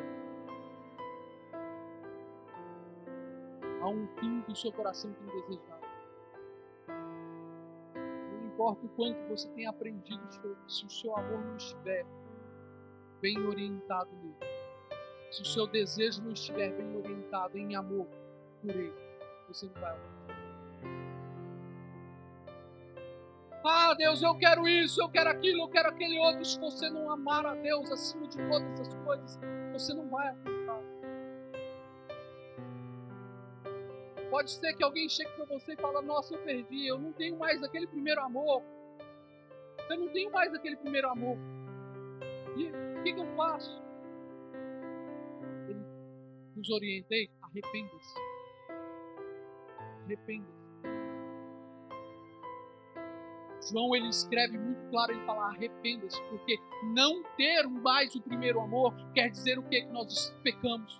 Há um fim que o seu coração desejado. Não importa o quanto você tem aprendido, se o seu amor não estiver bem orientado nele, se o seu desejo não estiver bem orientado em amor por ele, você não vai alcançar. Ah, Deus, eu quero isso, eu quero aquilo, eu quero aquele outro. Se você não amar a Deus acima de todas as coisas, você não vai alcançar. Pode ser que alguém chegue para você e fale: Nossa, eu perdi, eu não tenho mais aquele primeiro amor. Eu não tenho mais aquele primeiro amor. E o que, que eu faço? Ele nos orientei: arrependa-se. Arrependa-se. João ele escreve muito claro, ele fala arrependa-se, porque não ter mais o primeiro amor quer dizer o que? Que nós pecamos,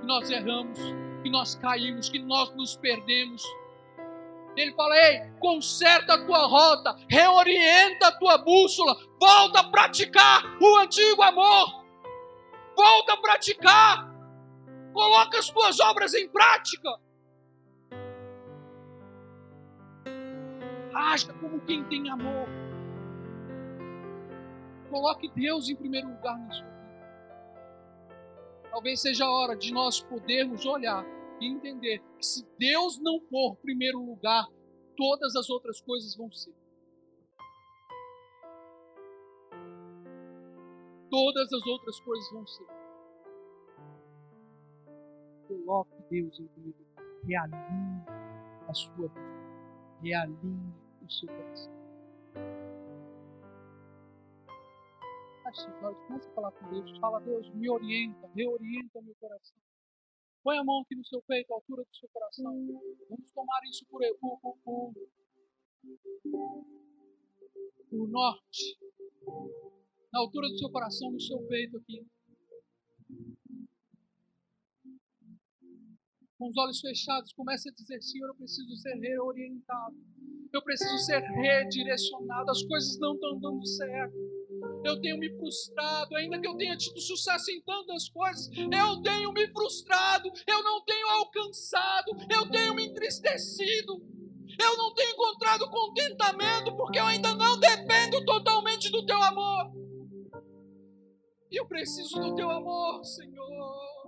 que nós erramos, que nós caímos, que nós nos perdemos. Ele fala: ei, conserta a tua rota, reorienta a tua bússola, volta a praticar o antigo amor, volta a praticar, coloca as tuas obras em prática. Haja como quem tem amor. Coloque Deus em primeiro lugar na sua Talvez seja a hora de nós podermos olhar e entender que se Deus não for primeiro lugar, todas as outras coisas vão ser. Todas as outras coisas vão ser. Coloque Deus em primeiro lugar. Realinhe a sua vida. Realinhe o seu coração. Olhos, comece a falar com Deus. Fala, Deus, me orienta, reorienta meu coração. Põe a mão aqui no seu peito, à altura do seu coração. Vamos tomar isso por, por, por, por norte. Na altura do seu coração, no seu peito aqui. Com os olhos fechados, comece a dizer: Senhor, eu preciso ser reorientado. Eu preciso ser redirecionado. As coisas não estão dando certo eu tenho me frustrado, ainda que eu tenha tido sucesso em tantas coisas, eu tenho me frustrado, eu não tenho alcançado, eu tenho me entristecido, eu não tenho encontrado contentamento, porque eu ainda não dependo totalmente do teu amor. E eu preciso do teu amor, Senhor.